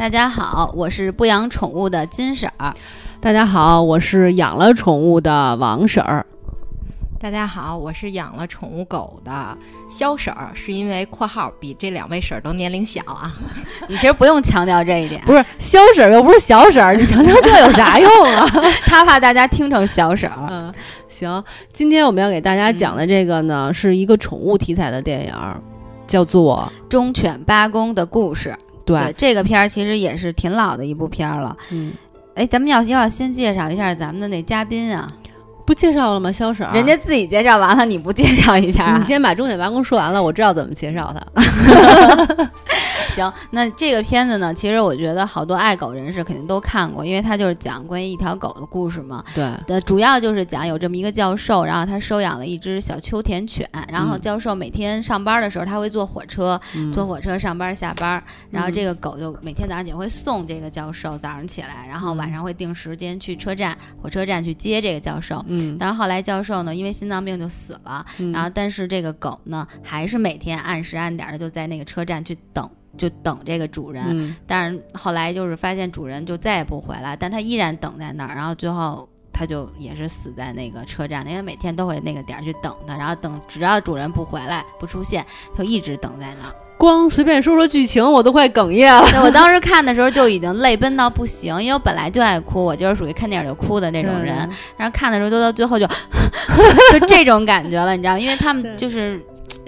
大家好，我是不养宠物的金婶儿。大家好，我是养了宠物的王婶儿。大家好，我是养了宠物狗的肖婶儿，是因为（括号）比这两位婶儿都年龄小啊。你其实不用强调这一点，不是肖婶儿又不是小婶儿，你强调这有啥用啊？他怕大家听成小婶儿。嗯，行，今天我们要给大家讲的这个呢，是一个宠物题材的电影，叫做《忠犬八公的故事》。对，这个片儿其实也是挺老的一部片儿了。嗯，哎，咱们要要先介绍一下咱们的那嘉宾啊。不介绍了吗？肖婶，人家自己介绍完了，你不介绍一下？你先把重点完工说完了，我知道怎么介绍他。行，那这个片子呢，其实我觉得好多爱狗人士肯定都看过，因为它就是讲关于一条狗的故事嘛。对，呃，主要就是讲有这么一个教授，然后他收养了一只小秋田犬，然后教授每天上班的时候他会坐火车，坐火车上班下班，然后这个狗就每天早上起来会送这个教授早上起来，然后晚上会定时间去车站火车站去接这个教授。嗯，但是后来教授呢，因为心脏病就死了，然后但是这个狗呢，还是每天按时按点的就在那个车站去等。就等这个主人，但是后来就是发现主人就再也不回来，但他依然等在那儿，然后最后他就也是死在那个车站，因为每天都会那个点儿去等他，然后等只要主人不回来不出现，就一直等在那儿。光随便说说剧情，我都快哽咽了。我当时看的时候就已经泪奔到不行，因为我本来就爱哭，我就是属于看电影就哭的那种人，然后看的时候都到最后就 就这种感觉了，你知道，因为他们就是。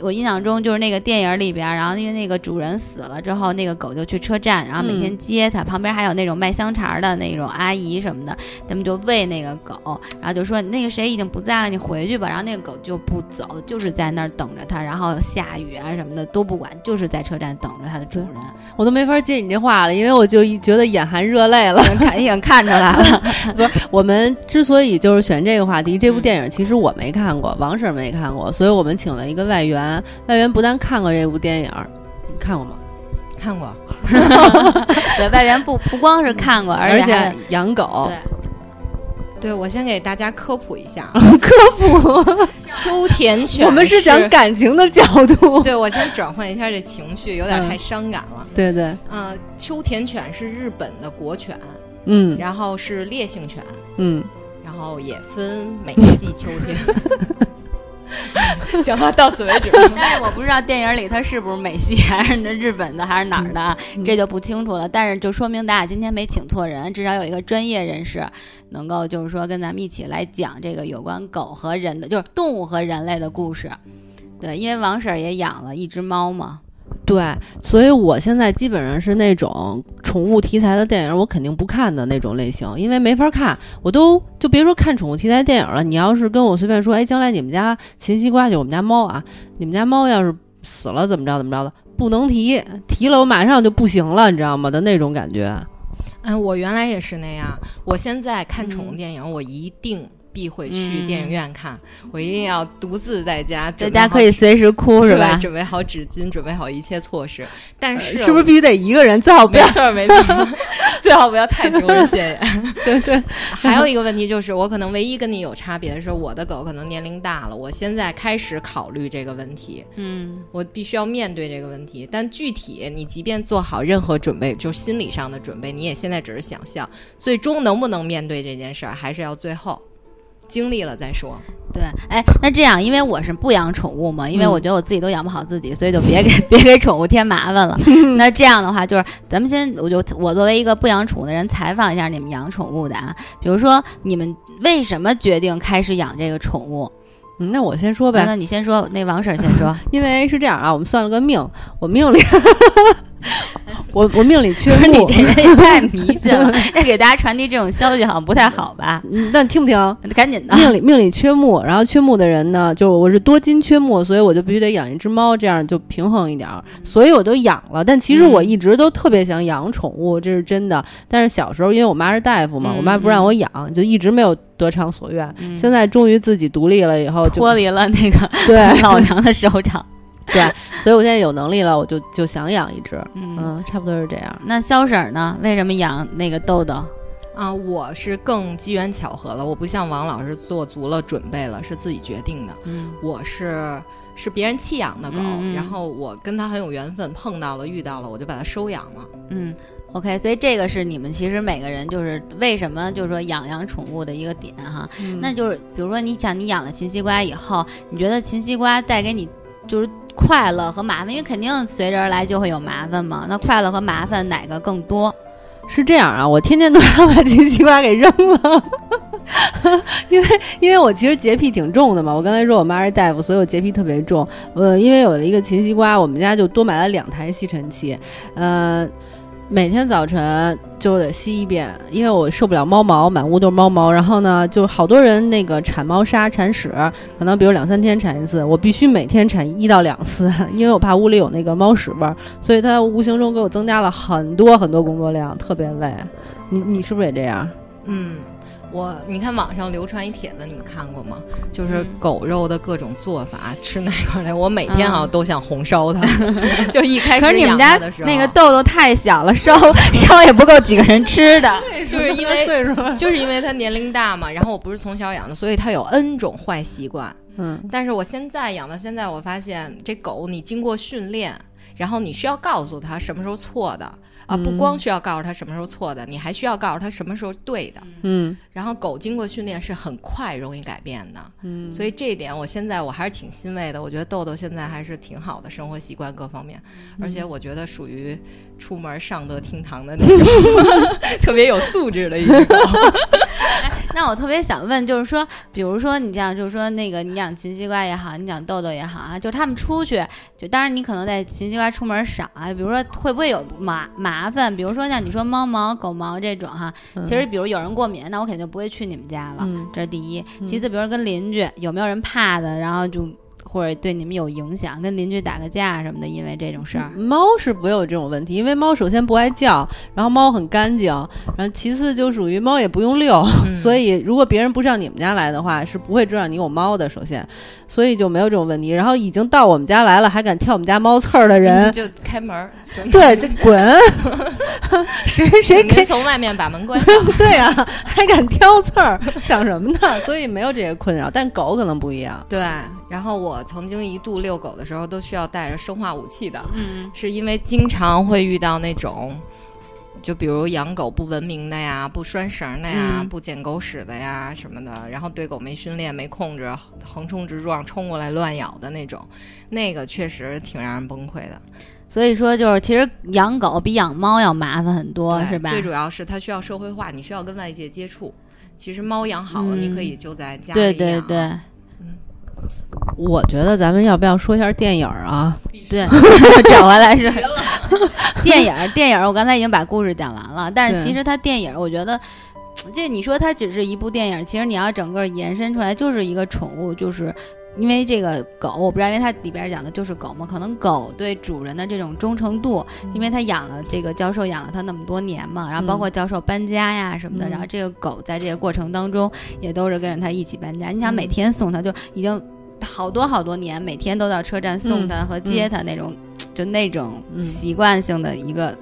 我印象中就是那个电影里边，然后因为那个主人死了之后，那个狗就去车站，然后每天接它，旁边还有那种卖香肠的那种阿姨什么的，他们就喂那个狗，然后就说那个谁已经不在了，你回去吧。然后那个狗就不走，就是在那儿等着它，然后下雨啊什么的都不管，就是在车站等着它的主人。我都没法接你这话了，因为我就觉得眼含热泪了，看已经看出来了。不是，我们之所以就是选这个话题，这部电影其实我没看过，王婶没看过，所以我们请了一个外援。外援不但看过这部电影，你看过吗？看过。对，外援不不光是看过，而且养狗。对，对我先给大家科普一下。科普。秋田犬。我们是讲感情的角度。对，我先转换一下这情绪，有点太伤感了。对对。嗯，秋田犬是日本的国犬。嗯。然后是烈性犬。嗯。然后也分美系秋田。行了，到此为止。但是我不知道电影里它是不是美系，还是那日本的，还是哪儿的，这就不清楚了。但是就说明咱俩今天没请错人，至少有一个专业人士能够就是说跟咱们一起来讲这个有关狗和人的，就是动物和人类的故事。对，因为王婶也养了一只猫嘛。对，所以我现在基本上是那种宠物题材的电影，我肯定不看的那种类型，因为没法看。我都就别说看宠物题材电影了，你要是跟我随便说，哎，将来你们家秦西瓜就我们家猫啊，你们家猫要是死了怎么着怎么着的，不能提，提了我马上就不行了，你知道吗？的那种感觉。嗯，我原来也是那样，我现在看宠物电影，我一定。必会去电影院看，我一定要独自在家，在家可以随时哭是吧？准备好纸巾，准备好一切措施。但是是不是必须得一个人？最好不要，没错没错，最好不要太丢人现眼。对对。还有一个问题就是，我可能唯一跟你有差别的是，我的狗可能年龄大了，我现在开始考虑这个问题。嗯，我必须要面对这个问题。但具体你即便做好任何准备，就心理上的准备，你也现在只是想象，最终能不能面对这件事儿，还是要最后。经历了再说，对，哎，那这样，因为我是不养宠物嘛，因为我觉得我自己都养不好自己，所以就别给 别给宠物添麻烦了。那这样的话，就是咱们先，我就我作为一个不养宠物的人，采访一下你们养宠物的啊，比如说你们为什么决定开始养这个宠物？嗯，那我先说呗，那你先说，那王婶先说，因为是这样啊，我们算了个命，我命里。我我命里缺木，你这也太迷信了。那给大家传递这种消息好像不太好吧？嗯，那听不听？赶紧的。命里命里缺木，然后缺木的人呢，就我是多金缺木，所以我就必须得养一只猫，这样就平衡一点。所以我都养了。但其实我一直都特别想养宠物，这是真的。但是小时候因为我妈是大夫嘛，我妈不让我养，就一直没有得偿所愿。现在终于自己独立了以后，脱离了那个对 老娘的手掌。对，所以我现在有能力了，我就就想养一只，嗯，差不多是这样。那肖婶儿呢？为什么养那个豆豆？啊，我是更机缘巧合了，我不像王老师做足了准备了，是自己决定的。嗯我是是别人弃养的狗，然后我跟它很有缘分，碰到了遇到了，我就把它收养了。嗯，OK，所以这个是你们其实每个人就是为什么就是说养养宠物的一个点哈。嗯那就是比如说你想你养了秦西瓜以后，你觉得秦西瓜带给你就是快乐和麻烦，因为肯定随之而来就会有麻烦嘛。那快乐和麻烦哪个更多？是这样啊，我天天都要把金西瓜给扔了，因为因为我其实洁癖挺重的嘛。我刚才说我妈是大夫，所以我洁癖特别重。呃，因为有了一个秦西瓜，我们家就多买了两台吸尘器，嗯，每天早晨就得吸一遍，因为我受不了猫毛，满屋都是猫毛。然后呢，就好多人那个铲猫砂、铲屎，可能比如两三天铲一次，我必须每天铲一到两次，因为我怕屋里有那个猫屎味儿。所以它无形中给我增加了很多很多工作量，特别累。你你是不是也这样？嗯，我你看网上流传一帖子，你们看过吗？就是嗯狗肉的各种做法，吃哪块来？我每天好像嗯都想红烧它，就一开始养可是你们家它的时候，那个豆豆太小了，烧 烧也不够几个人吃的。就是因为岁数，就是因为它年龄大嘛，然后我不是从小养的，所以它有 N 种坏习惯。嗯但是我现在养到现在，我发现这狗你经过训练，然后你需要告诉他什么时候错的啊，不嗯光需要告诉他什么时候错的，你还需要告诉他什么时候对的。嗯然后狗经过训练是很快容易改变的，嗯，所以这一点我现在我还是挺欣慰的。我觉得豆豆现在还是挺好的生活习惯各方面，而且我觉得属于出门上得厅堂的那种，特别有素质的一只狗。那我特别想问，就是说，比如说你这样，就是说那个你养秦西瓜也好，你养豆豆也好啊，就是他们出去，就当然你可能在秦西瓜出门少啊，比如说会不会有麻麻烦？比如说像你说猫毛、狗毛这种哈，其实比如有人过敏，那我肯定就不会去你们家了，嗯这是第一。嗯其次，比如说跟邻居有没有人怕的，然后就或者对你们有影响，跟邻居打个架什么的，因为这种事儿。猫是不会有这种问题，因为猫首先不爱叫，然后猫很干净，然后其次就属于猫也不用遛，嗯所以如果别人不上你们家来的话，是不会知道你有猫的。首先，所以就没有这种问题。然后已经到我们家来了，还敢挑我们家猫刺儿的人，就开门儿，对，就 滚！谁谁从外面把门关上。对啊，还敢挑刺儿，想什么呢？所以没有这些困扰，但狗可能不一样。对，然后我曾经一度遛狗的时候都需要带着生化武器的，嗯。是因为经常会遇到那种，就比如养狗不文明的呀，不拴绳的呀，嗯。不捡狗屎的呀什么的，然后对狗没训练、没控制，横冲直撞、冲过来乱咬的那种，那个确实挺让人崩溃的，所以说就是其实养狗比养猫要麻烦很多，是吧？最主要是它需要社会化，你需要跟外界接触。其实猫养好了，嗯。你可以就在家里对对养对我觉得咱们要不要说一下电影儿啊？对，找回来是 电影儿。电影儿，我刚才已经把故事讲完了，但是其实它电影儿，我觉得。这你说它只是一部电影，其实你要整个延伸出来，就是一个宠物，就是因为这个狗，我不知道，因为它里边讲的就是狗嘛，可能狗对主人的这种忠诚度，因为它养了这个教授养了它那么多年嘛，然后包括教授搬家呀什么的，嗯然后这个狗在这个过程当中也都是跟着它一起搬家。你想嗯每天送它，就已经好多好多年，每天都到车站送他和接他那种，就那种嗯。习惯性的一个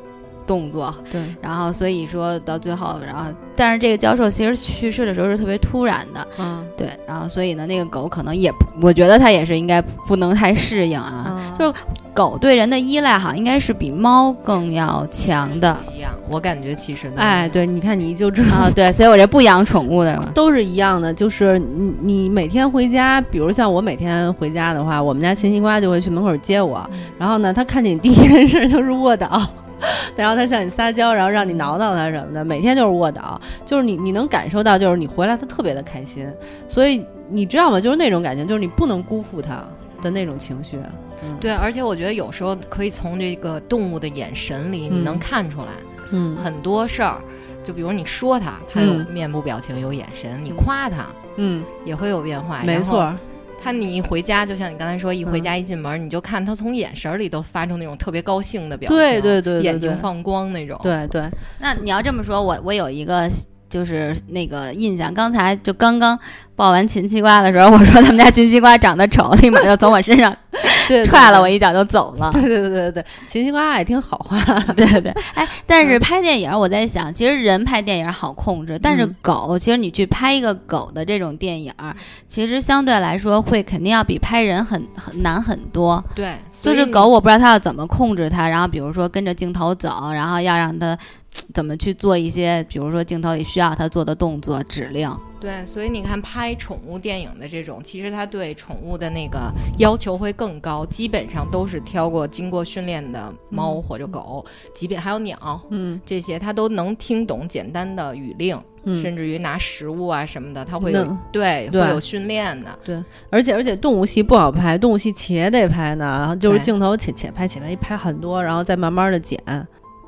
动作。对，然后所以说到最后，然后但是这个教授其实去世的时候是特别突然的，嗯对，然后所以呢，那个狗可能也不，我觉得它也是应该不能太适应啊。嗯就狗对人的依赖哈，应该是比猫更要强的一样，我感觉其实呢哎，对，你看你就知道。啊。对，所以我这不养宠物的嘛。都是一样的，就是你你每天回家，比如像我每天回家的话，我们家秦西瓜就会去门口接我，然后呢，他看见你第一件事就是卧倒，然后他向你撒娇，然后让你挠挠他什么的，每天就是卧倒，就是你你能感受到，就是你回来他特别的开心，所以你知道吗？就是那种感情，就是你不能辜负他的那种情绪。嗯，对，而且我觉得有时候可以从这个动物的眼神里，你嗯能看出来嗯很多事儿。就比如你说它，它有嗯面部表情，有眼神；你夸它，嗯，也会有变化。没错。它你一回家，就像你刚才说，一回嗯。家一进门，你就看他从眼神里都发出那种特别高兴的表情，对对对对对。眼睛放光那种。对对，那你要这么说，我我有一个就是那个印象，刚才就刚刚抱完秦西瓜的时候，我说他们家秦西瓜长得丑，立马就从我身上对，踹了我一脚就走了。对对对对对，秦西瓜也听好话。对对对，哎，但是拍电影，我在想，其实人拍电影好控制，但是狗，其实你去拍一个狗的这种电影，其实相对来说会肯定要比拍人很很难很多。对，就是狗，我不知道它要怎么控制它，然后比如说跟着镜头走，然后要让它 怎么去做一些，比如说镜头里需要它做的动作指令。对，所以你看拍宠物电影的这种，其实它对宠物的那个要求会更高，基本上都是挑过经过训练的猫或者狗，即便还有鸟，嗯，这些它都能听懂简单的语令，甚至于拿食物啊什么的，它会有对会有训练的。对，而且而且动物戏不好拍，动物戏且得拍呢，然后就是镜头且且拍且拍，一拍很多，然后再慢慢的剪。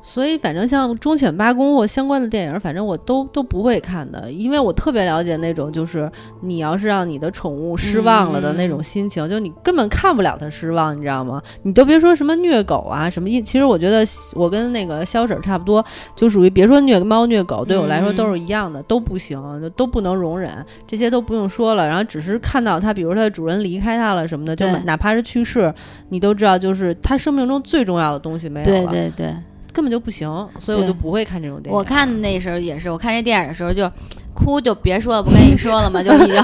所以，反正像忠犬八公或相关的电影，反正我都都不会看的，因为我特别了解那种，就是你要是让你的宠物失望了的那种心情，就你根本看不了它失望，你知道吗？你都别说什么虐狗啊，什么，其实我觉得我跟那个肖婶差不多，就属于别说虐猫虐狗，对我来说都是一样的，都不行，都不能容忍，这些都不用说了。然后只是看到它，比如它的主人离开它了什么的，就哪怕是去世，你都知道，就是它生命中最重要的东西没有了。对对对。根本就不行，所以我就不会看这种电影。我看那时候也是，我看这电影的时候就。哭就别说了，不跟你说了嘛？就已经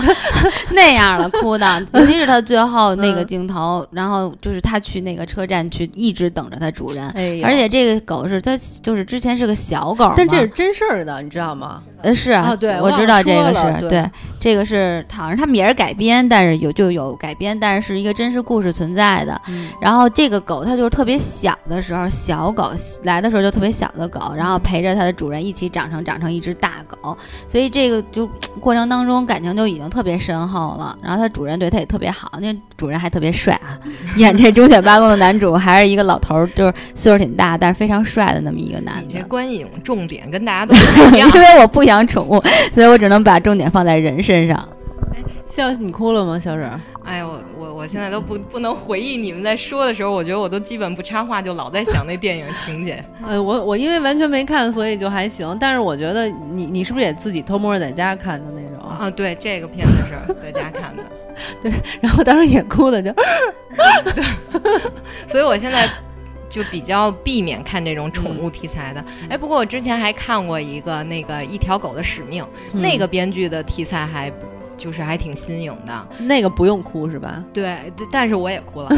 那样了，哭的。尤其是他最后那个镜头，然后就是他去那个车站去，一直等着他主人。而且这个狗是他，就是之前是个小狗，但这是真事儿的，你知道吗？呃，是啊，对，我知道这个是对，这个是好像他们也是改编，但是有就有改编，但是是一个真实故事存在的。然后这个狗它就是特别小的时候，小狗来的时候就特别小的狗，然后陪着它的主人一起长成长成一只大狗，所以这。个就过程当中感情就已经特别深厚了，然后它主人对它也特别好，那主人还特别帅啊，演这忠犬八公的男主还是一个老头儿，就是岁数挺大，但是非常帅的那么一个男的。你这观影重点跟大家都 不一样，因为我不养宠物，所以我只能把重点放在人身上。哎，笑你哭了吗，小沈？哎我我我现在都不不能回忆你们在说的时候，我觉得我都基本不插话，就老在想那电影情节。呃，我我因为完全没看，所以就还行。但是我觉得你你是不是也自己偷摸在家看的那种啊？对，这个片子是在家看的。对，然后当时也哭的就，所以我现在就比较避免看这种宠物题材的。哎，不过我之前还看过一个那个一条狗的使命，那个编剧的题材还。就是还挺新颖的，那个不用哭是吧？对，但是我也哭了，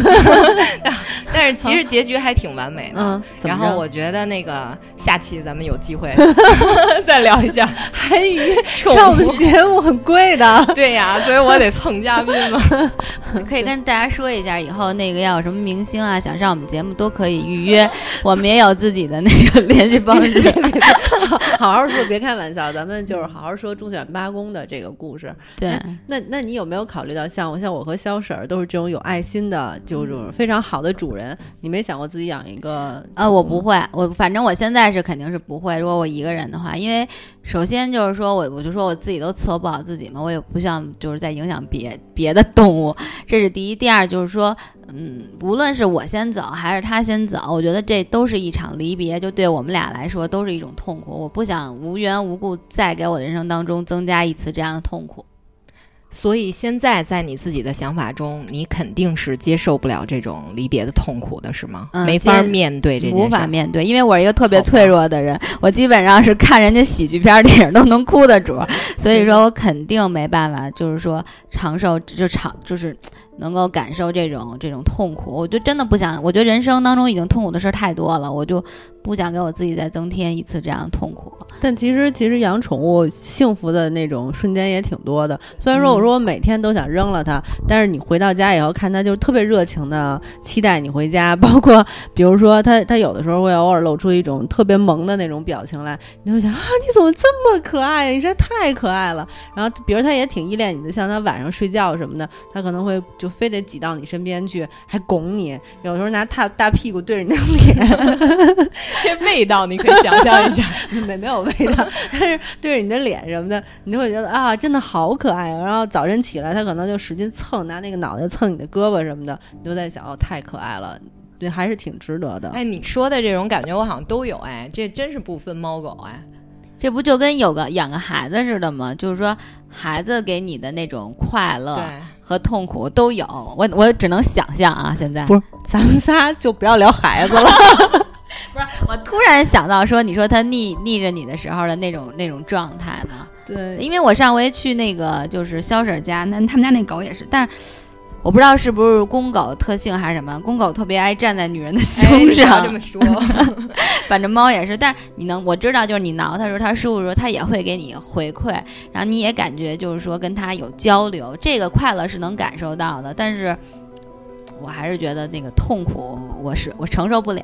但是其实结局还挺完美的。嗯，然后我觉得那个下期咱们有机会 再聊一下。还以为上我们节目很贵的，对呀，所以我得蹭嘉宾嘛。可以跟大家说一下，以后那个要有什么明星啊，想上我们节目都可以预约，我们也有自己的那个联系方式。好好说，别开玩笑，咱们就是好好说忠犬八公的这个故事。对。那那你有没有考虑到像我像我和肖婶儿都是这种有爱心的，就是非常好的主人？你没想过自己养一个？呃，我不会，我反正我现在是肯定是不会。如果我一个人的话，因为首先就是说我我就说我自己都伺候不好自己嘛，我也不想就是在影响别别的动物，这是第一。第二就是说，嗯，无论是我先走还是他先走，我觉得这都是一场离别，就对我们俩来说都是一种痛苦。我不想无缘无故再给我人生当中增加一次这样的痛苦。所以现在在你自己的想法中，你肯定是接受不了这种离别的痛苦的，是吗？没法面对这件事，无法面对，因为我是一个特别脆弱的人，我基本上是看人家喜剧片电影都能哭的主，所以说我肯定没办法，就是说长寿就长就是。能够感受这种这种痛苦，我就真的不想。我觉得人生当中已经痛苦的事儿太多了，我就不想给我自己再增添一次这样的痛苦。但其实，其实养宠物幸福的那种瞬间也挺多的。虽然说我说我每天都想扔了它，但是你回到家以后看它，就特别热情的期待你回家。包括比如说它，它有的时候会偶尔露出一种特别萌的那种表情来，你就想啊，你怎么这么可爱？你实在太可爱了。然后比如它也挺依恋你的，像它晚上睡觉什么的，它可能会。就非得挤到你身边去，还拱你，有时候拿大大屁股对着你的脸，这 味道你可以想象一下，没没有味道，但是对着你的脸什么的，你就会觉得啊，真的好可爱。啊然后早晨起来，他可能就使劲蹭，拿那个脑袋蹭你的胳膊什么的，你就在想，哦，太可爱了，对，还是挺值得的。哎，你说的这种感觉，我好像都有，哎，这真是不分猫狗，哎。这不就跟有个养个孩子似的吗？就是说，孩子给你的那种快乐和痛苦都有。我我只能想象啊，现在不是咱们仨就不要聊孩子了。不是，我突然想到说，你说他逆逆着你的时候的那种那种状态嘛？对，因为我上回去那个就是肖婶家，那他们家那狗也是，但是我不知道是不是公狗特性还是什么，公狗特别爱站在女人的胸上。这么说，反正猫也是，但你能我知道，就是你挠它的时候，它舒服的时候，它也会给你回馈，然后你也感觉就是说跟它有交流，这个快乐是能感受到的，但是我还是觉得那个痛苦，我是我承受不了。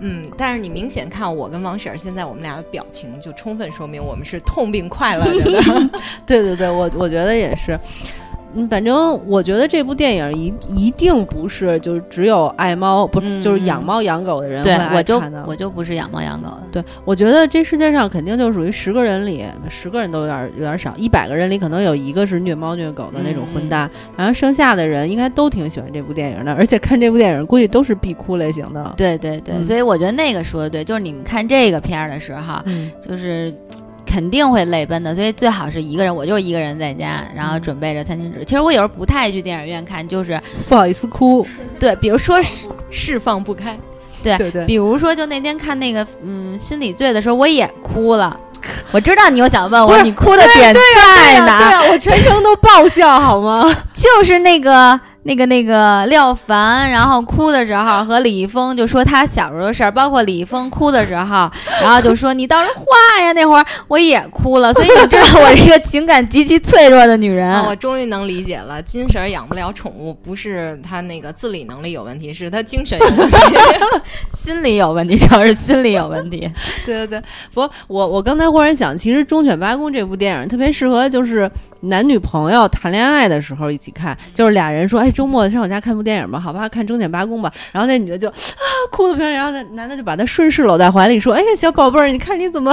嗯，但是你明显看我跟王婶儿现在我们俩的表情，就充分说明我们是痛并快乐着的。对对对，我我觉得也是。嗯，反正我觉得这部电影一一定不是就是只有爱猫不就是养猫养狗的人对，我就我就不是养猫养狗的。对，我觉得这世界上肯定就属于十个人里十个人都有点有点少，一百个人里可能有一个是虐猫虐狗的那种混蛋，然后剩下的人应该都挺喜欢这部电影的，而且看这部电影估计都是必哭类型的。对对对，所以我觉得那个说的对，就是你们看这个片儿的时候，就是。肯定会泪奔的，所以最好是一个人。我就是一个人在家，然后准备着餐巾纸。其实我有时候不太爱去电影院看，就是不好意思哭。对，比如说释释放不开。对对对。比如说，就那天看那个嗯心理罪的时候，我也哭了。我知道你又想问我，你哭的点在哪？我全程都爆笑好吗？就是那个。那个那个廖凡，然后哭的时候 和李易峰就说他小时候的事儿，包括李易峰哭的时候，然后就说你倒是画呀，那会儿我也哭了，所以你知道我是一个情感极其脆弱的女人。我终于能理解了，金婶养不了宠物，不是她那个自理能力有问题，是她精神有问题，心理有问题，主要是心理有问题。对对对，不，我我刚才忽然想，其实《忠犬八公》这部电影特别适合就是男女朋友谈恋爱的时候一起看，就是俩人说，哎。周末上我家看部电影吧，好吧，看《忠犬八公》吧。然后那女的就 啊哭的不行，然后那男的就把她顺势搂在怀里说：“哎呀，小宝贝儿，你看你怎么？”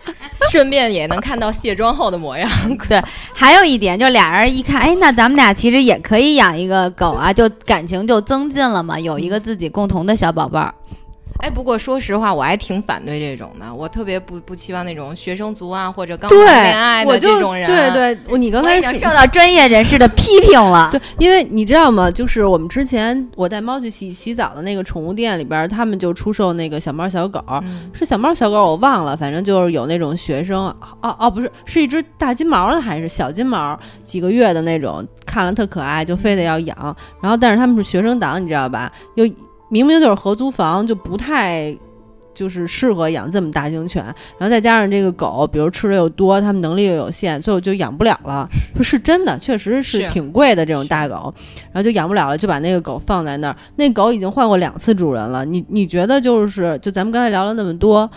顺便也能看到卸妆后的模样。对，还有一点就俩人一看，哎，那咱们俩其实也可以养一个狗啊，就感情就增进了嘛，有一个自己共同的小宝贝儿。哎，不过说实话，我还挺反对这种的。我特别不不期望那种学生族啊，或者刚谈恋爱的这种人。对对，你刚才已经受到专业人士的批评了。对，因为你知道吗？就是我们之前我带猫去洗洗澡的那个宠物店里边，他们就出售那个小猫小狗，是小猫小狗我忘了，反正就是有那种学生，哦哦，不是，是一只大金毛的还是小金毛，几个月的那种，看了特可爱，就非得要养。然后但是他们是学生党，你知道吧？又。明明就是合租房，就不太就是适合养这么大型犬，然后再加上这个狗，比如吃的又多，它们能力又有限，最后就养不了了。说是真的，确实是挺贵的这种大狗，然后就养不了了，就把那个狗放在那儿。那狗已经换过两次主人了，你你觉得就是就咱们刚才聊了那么多，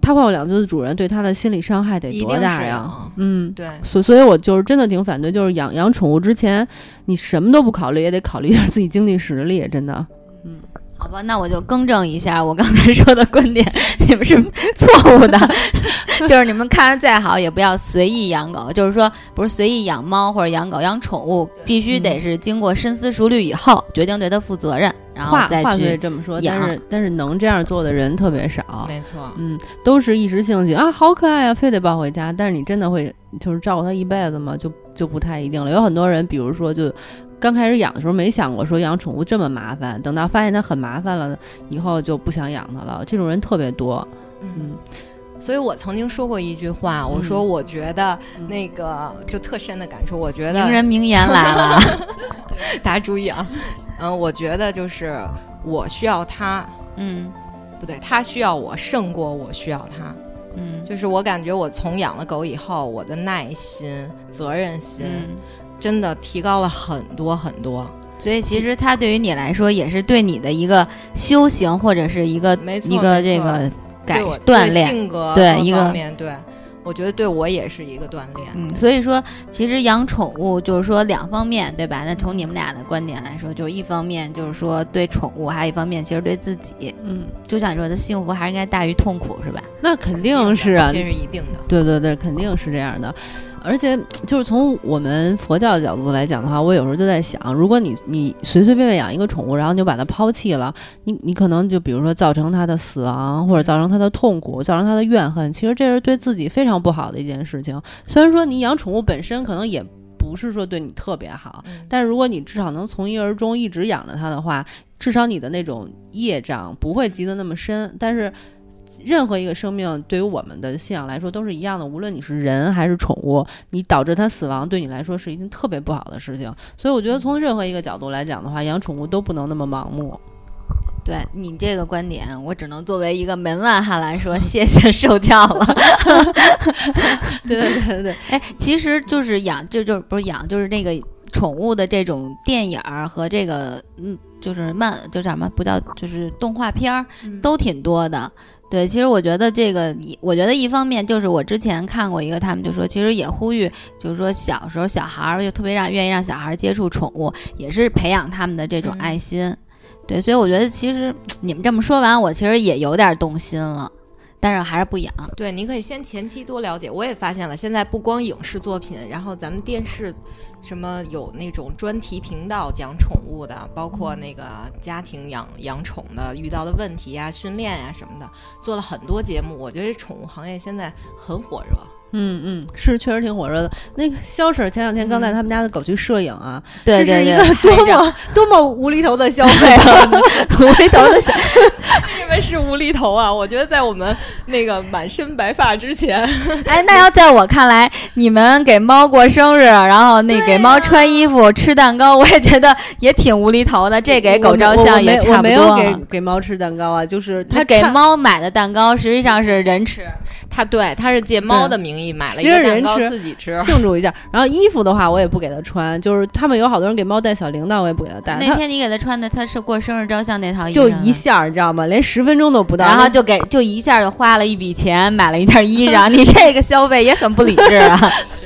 它换过两次主人，对它的心理伤害得多大呀？嗯，对，所所以，我就是真的挺反对，就是养养宠物之前，你什么都不考虑，也得考虑一下自己经济实力，真的。嗯，好吧，那我就更正一下我刚才说的观点，你们是错误的。就是你们看着再好，也不要随意养狗。就是说，不是随意养猫或者养狗、养宠物，必须得是经过深思熟虑以后，决定对它负责任，然后再去这么说。但是，但是能这样做的人特别少。没错，嗯，都是一时兴起啊，好可爱啊，非得抱回家。但是你真的会就是照顾它一辈子吗？就就不太一定了。有很多人，比如说就。刚开始养的时候没想过说养宠物这么麻烦，等到发现它很麻烦了，以后就不想养它了。这种人特别多，嗯，所以我曾经说过一句话，我说我觉得那个就特深的感触，我觉得名人名言来了，大家注意啊，嗯，我觉得就是我需要它，嗯，不对，它需要我胜过我需要它，嗯，就是我感觉我从养了狗以后，我的耐心、责任心。真的提高了很多很多，所以其实它对于你来说也是对你的一个修行或者是一个一个这个改锻炼性格对一个面对，我觉得对我也是一个锻炼。嗯，所以说其实养宠物就是说两方面对吧？那从你们俩的观点来说，就是一方面就是说对宠物，还有一方面其实对自己，嗯，就像你说的幸福还是应该大于痛苦是吧？那肯定是啊，这是一定的。对对对，肯定是这样的。而且，就是从我们佛教的角度来讲的话，我有时候就在想，如果你你随随便便养一个宠物，然后你就把它抛弃了，你你可能就比如说造成它的死亡，或者造成它的痛苦，造成它的怨恨，其实这是对自己非常不好的一件事情。虽然说你养宠物本身可能也不是说对你特别好。嗯但是如果你至少能从一而终，一直养着它的话，至少你的那种业障不会积得那么深。但是。任何一个生命对于我们的信仰来说都是一样的，无论你是人还是宠物，你导致它死亡，对你来说是一件特别不好的事情。所以我觉得从任何一个角度来讲的话，养宠物都不能那么盲目。对你这个观点，我只能作为一个门外汉来说，谢谢受教了。对对对对对，哎，其实就是养，就就是不是养，就是那个宠物的这种电影儿和这个嗯，就是漫，就叫什么不叫，就是动画片儿嗯都挺多的。对，其实我觉得这个，一我觉得一方面就是我之前看过一个，他们就说，其实也呼吁，就是说小时候小孩儿就特别让愿意让小孩儿接触宠物，也是培养他们的这种嗯爱心。对，所以我觉得其实 你们这么说完，我其实也有点动心了，但是还是不养。对，你可以先前期多了解。我也发现了，现在不光影视作品，然后咱们电视，什么有那种专题频道讲宠物的，包括那个家庭养养宠的遇到的问题呀、训练呀什么的，做了很多节目。我觉得这宠物行业现在很火热。嗯嗯，是确实挺火热的。那个肖婶前两天刚带他们家的狗去摄影啊，对对对，这是一个多么多么无厘头的消费啊！无厘头的因为是无厘头啊！我觉得在我们那个满身白发之前，哎，那要在我看来，你们给猫过生日，然后那给猫穿衣服、吃蛋糕，我也觉得也挺无厘头的。这给狗照相也差不我没有多给给猫吃蛋糕啊，就是他给猫买的蛋糕，实际上是人吃。他对他是借猫的名义买了一个蛋糕自己吃。庆祝一下。然后衣服的话，我也不给它穿，就是他们有好多人给猫带小铃铛，我也不给它带。那天你给他穿的，他是过生日照相那套衣服，就一，下儿，你知道吗？连十分钟都不到。然后就给就一下就花了一笔钱买了一件衣裳。你这个消费也很不理智啊！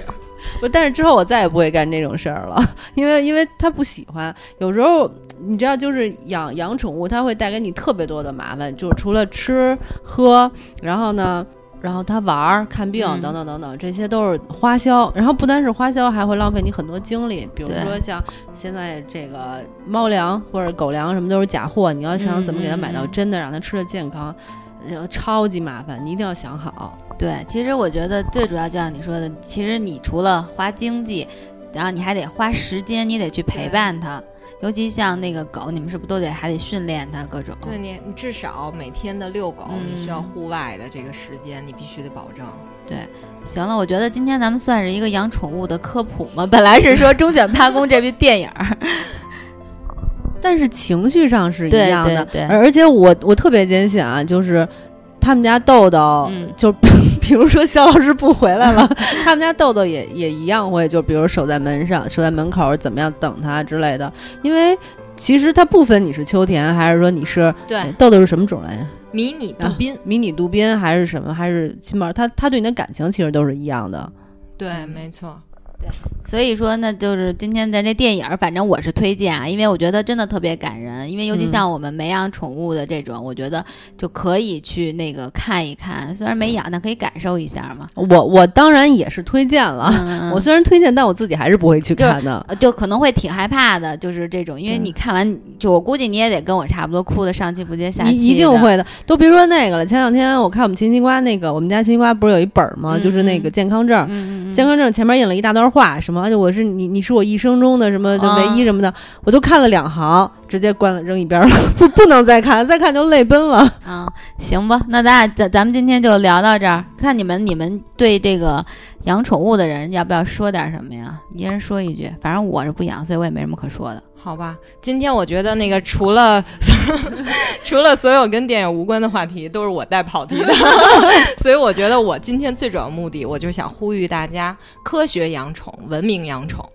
不，但是之后我再也不会干这种事儿了，因为因为他不喜欢。有时候你知道，就是养养宠物，它会带给你特别多的麻烦，就除了吃喝，然后呢。然后他玩儿、看病嗯等等等等，这些都是花销。然后不单是花销，还会浪费你很多精力。比如说像现在这个猫粮或者狗粮什么都是假货，你要想嗯怎么给它买到真的，让它吃的健康，呃超级麻烦，你一定要想好。对，其实我觉得最主要就像你说的，其实你除了花经济，然后你还得花时间，你得去陪伴它。尤其像那个狗，你们是不是都得还得训练它各种？对你，你至少每天的遛狗，你需要嗯户外的这个时间，你必须得保证。对行了，我觉得今天咱们算是一个养宠物的科普嘛。本来是说《忠犬八公》这部电影儿，但是情绪上是一样的，对对而而且我我特别坚信啊，就是他们家豆豆，嗯就比如说肖老师不回来了，他们家豆豆也也一样会，就比如守在门上，守在门口怎么样等他之类的，因为其实它不分你是秋田还是说你是对，豆豆是什么种来着？迷你杜宾，迷你杜宾还是什么？还是金毛？他他对你的感情其实都是一样的。对，没错。所以说呢，就是今天咱这电影儿，反正我是推荐啊，因为我觉得真的特别感人。因为尤其嗯像我们没养宠物的这种，我觉得就可以去那个看一看。虽然没养，但可以感受一下嘛。我我当然也是推荐了，嗯我虽然推荐，但我自己还是不会去看的。呃，就可能会挺害怕的，就是这种，因为你看完，就我估计你也得跟我差不多，哭的上气不接下气一一定。会的，都别说那个了。前两天我看我们秦西瓜那个，我们家秦西瓜不是有一本儿吗？嗯就是那个健康证，健康证前面印了一大段话，什么而且我是你，你是我一生中的什么的唯一什么的，我都看了两行，直接关了扔一边儿了，不不能再看，再看就泪奔了。啊，行吧，那咱俩咱咱们今天就聊到这儿。看你们你们对这个养宠物的人要不要说点什么呀？一人说一句，反正我是不养，所以我也没什么可说的。好吧，今天我觉得那个除了 除了所有跟电影无关的话题，都是我带跑题的，所以我觉得我今天最主要目的，我就想呼吁大家科学养宠，文明养宠。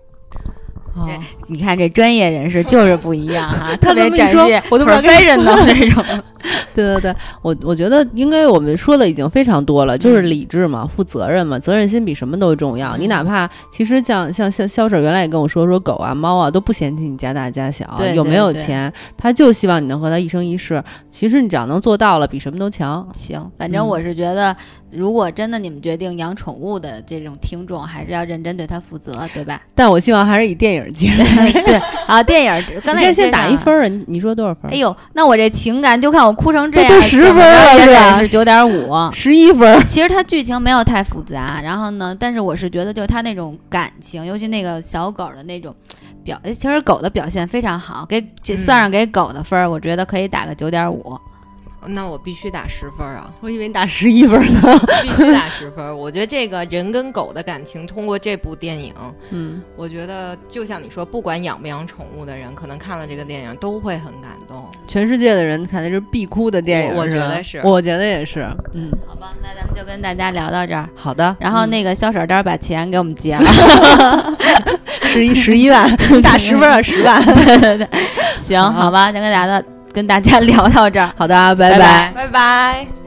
哦你看这专业人士就是不一样哈，特别展现我都不知道该 professional 那种。对对对，我我觉得应该我们说的已经非常多了，就是理智嘛，负责任嘛，责任心比什么都重要。你哪怕其实像像像肖婶原来也跟我说，说狗啊猫啊都不嫌弃你家大家小，对有没有钱，他就希望你能和他一生一世。其实你只要能做到了，比什么都强。行，反正嗯我是觉得，如果真的你们决定养宠物的这种听众，还是要认真对它负责，对吧？但我希望还是以电影影节。对啊，电影刚才先先打一分儿，你你说多少分？哎呦，那我这情感就看我哭成这样，都十分了是吧？是九点五，十一分。其实它剧情没有太复杂，然后呢，但是我是觉得就是它那种感情，尤其那个小狗的那种表，其实狗的表现非常好，给算上给狗的分儿，我觉得可以打个九点五。那我必须打十分啊！我以为你打十一分呢。必须打十分。我觉得这个人跟狗的感情，通过这部电影，嗯，我觉得就像你说，不管养不养宠物的人，可能看了这个电影都会很感动。全世界的人看的是必哭的电影，我觉得是，我觉得也是。嗯，好吧，那咱们就跟大家聊到这儿。好的。然后那个肖婶儿，把钱给我们结了，十一十一万，打十分啊，十万。行，好吧，先跟大家。跟大家 聊到这儿，好的，拜拜，拜拜。